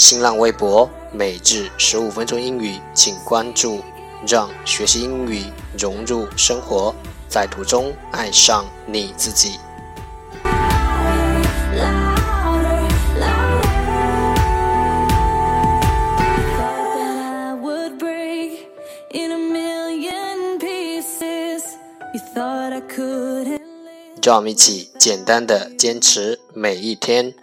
新浪微博每日十五分钟英语，请关注，让学习英语融入生活，在途中爱上你自己。让我们一起简单的坚持每一天。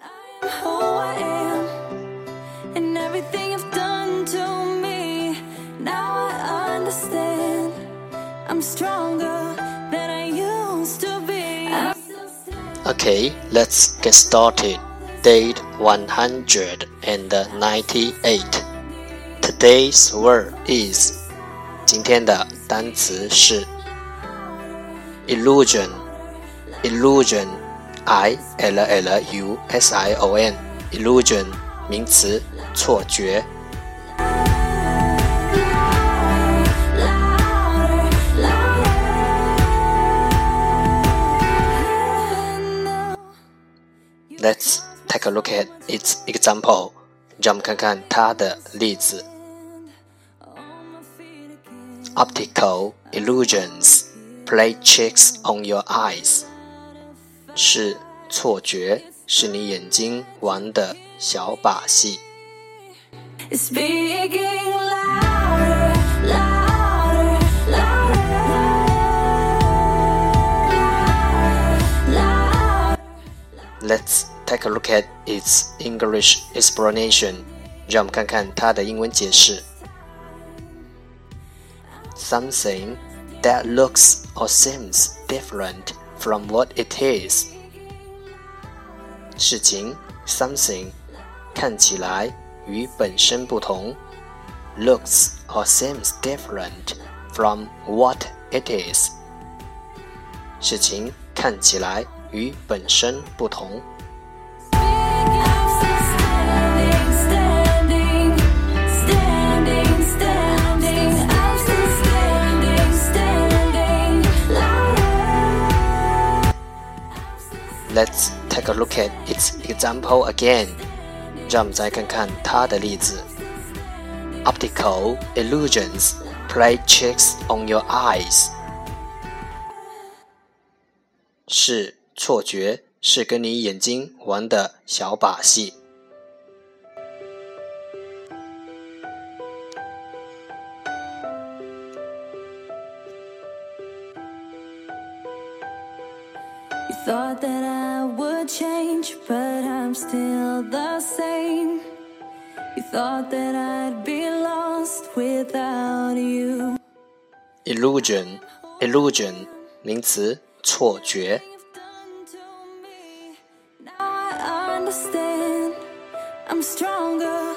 Okay, let's get started. Date 198. Today's word is 今天的单词是 illusion. Illusion, I L L U S I O N. Illusion 名词，错觉。 Let's take a look at its example. 让我们看看它的例子。Optical illusions play tricks on your eyes. 是错觉，是你眼睛玩的小把戏。Let's take a look at its English explanation. 让我们看看它的英文解释。Something that looks or seems different from what it is. 事情 something 看起来与本身不同，looks or seems different from what it is. 事情看起来与本身不同。 Let's take a look at its example again. 让我们再看看它的例子。Optical illusions play tricks on your eyes. 是错觉，是跟你眼睛玩的小把戏。 You thought that I would change, but I'm still the same. You thought that I'd be lost without you. Illusion, illusion, 名词，错觉。I'm stronger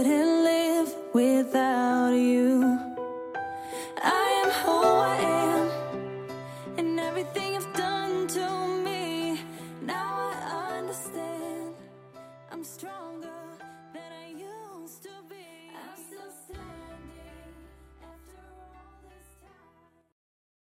I'm strong.